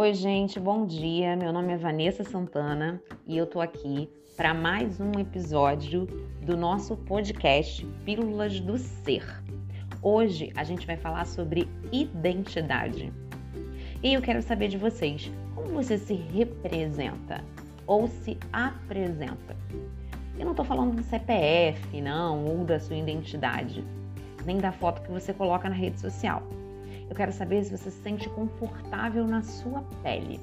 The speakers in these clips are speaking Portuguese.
Oi, gente, bom dia. Meu nome é Vanessa Santana e eu tô aqui para mais um episódio do nosso podcast Pílulas do Ser. Hoje a gente vai falar sobre identidade. E eu quero saber de vocês, como você se representa ou se apresenta? Eu não tô falando do CPF, não, ou da sua identidade, nem da foto que você coloca na rede social. Eu quero saber se você se sente confortável na sua pele.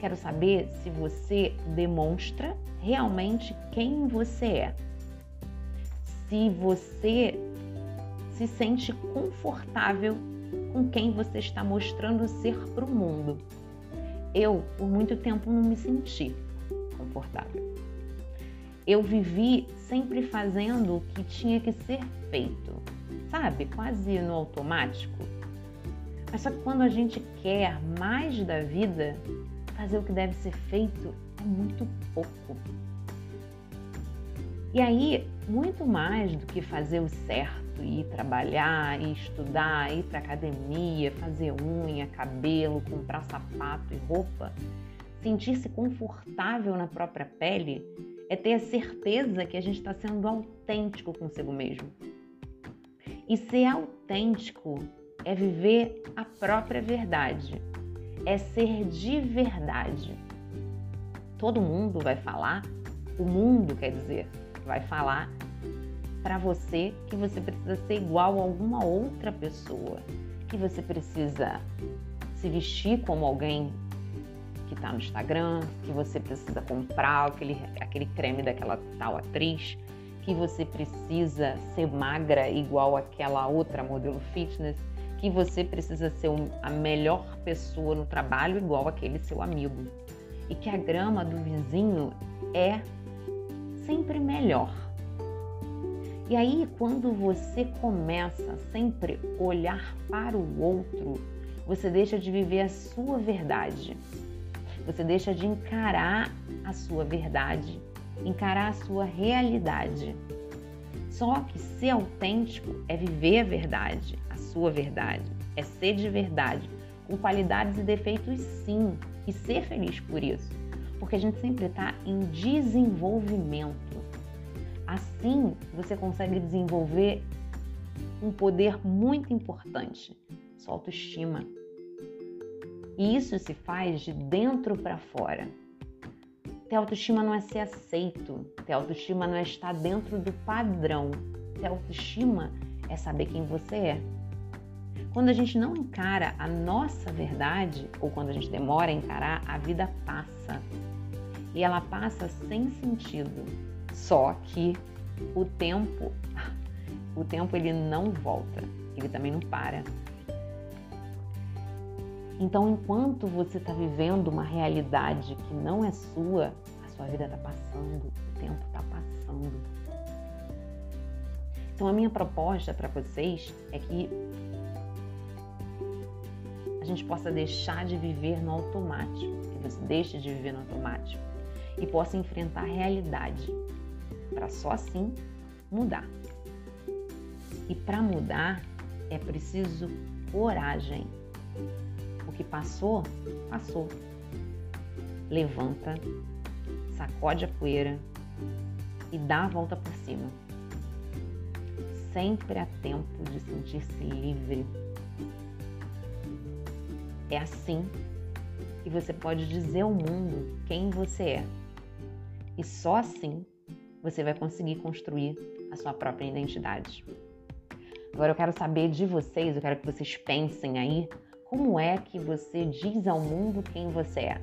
Quero saber se você demonstra realmente quem você é. Se você se sente confortável com quem você está mostrando ser para o mundo. Eu, por muito tempo, não me senti confortável. Eu vivi sempre fazendo o que tinha que ser feito, sabe? Quase no automático mas só que quando a gente quer mais da vida, fazer o que deve ser feito é muito pouco. E aí, muito mais do que fazer o certo, ir trabalhar, ir estudar, ir para academia, fazer unha, cabelo, comprar sapato e roupa, sentir-se confortável na própria pele é ter a certeza que a gente está sendo autêntico consigo mesmo. E ser autêntico é viver a própria verdade, é ser de verdade. Todo mundo vai falar, o mundo quer dizer, vai falar para você que você precisa ser igual a alguma outra pessoa, que você precisa se vestir como alguém que está no Instagram, que você precisa comprar aquele, aquele creme daquela tal atriz, que você precisa ser magra igual aquela outra modelo fitness, que você precisa ser a melhor pessoa no trabalho igual aquele seu amigo e que a grama do vizinho é sempre melhor. E aí, quando você começa sempre olhar para o outro, você deixa de viver a sua verdade. Você deixa de encarar a sua verdade, encarar a sua realidade. Só que ser autêntico é viver a verdade, sua verdade, é ser de verdade, com qualidades e defeitos sim, e ser feliz por isso, porque a gente sempre está em desenvolvimento. Assim, você consegue desenvolver um poder muito importante, sua autoestima. E isso se faz de dentro para fora. Ter autoestima não é ser aceito, ter autoestima não é estar dentro do padrão. Ter autoestima é saber quem você é. Quando a gente não encara a nossa verdade, ou quando a gente demora a encarar, a vida passa. E ela passa sem sentido. Só que o tempo, o tempo ele não volta, ele também não para. Então, enquanto você está vivendo uma realidade que não é sua, a sua vida está passando, o tempo está passando. Então, a minha proposta para vocês é que gente possa deixar de viver no automático, que você deixe de viver no automático e possa enfrentar a realidade, para só assim mudar. E para mudar é preciso coragem. O que passou, passou. Levanta, sacode a poeira e dá a volta por cima. Sempre há tempo de sentir-se livre é assim que você pode dizer ao mundo quem você é. E só assim você vai conseguir construir a sua própria identidade. Agora eu quero saber de vocês, eu quero que vocês pensem aí como é que você diz ao mundo quem você é.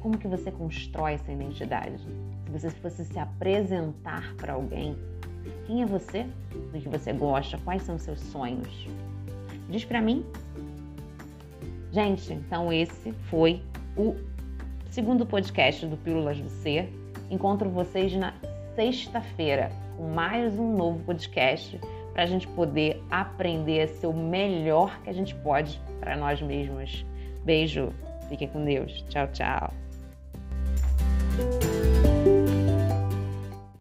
Como que você constrói essa identidade? Se você fosse se apresentar para alguém, quem é você? Do que você gosta? Quais são os seus sonhos? Diz para mim Gente, então esse foi o segundo podcast do Pílulas do Ser. Encontro vocês na sexta-feira com mais um novo podcast para a gente poder aprender a ser o melhor que a gente pode para nós mesmos. Beijo, fiquem com Deus. Tchau, tchau.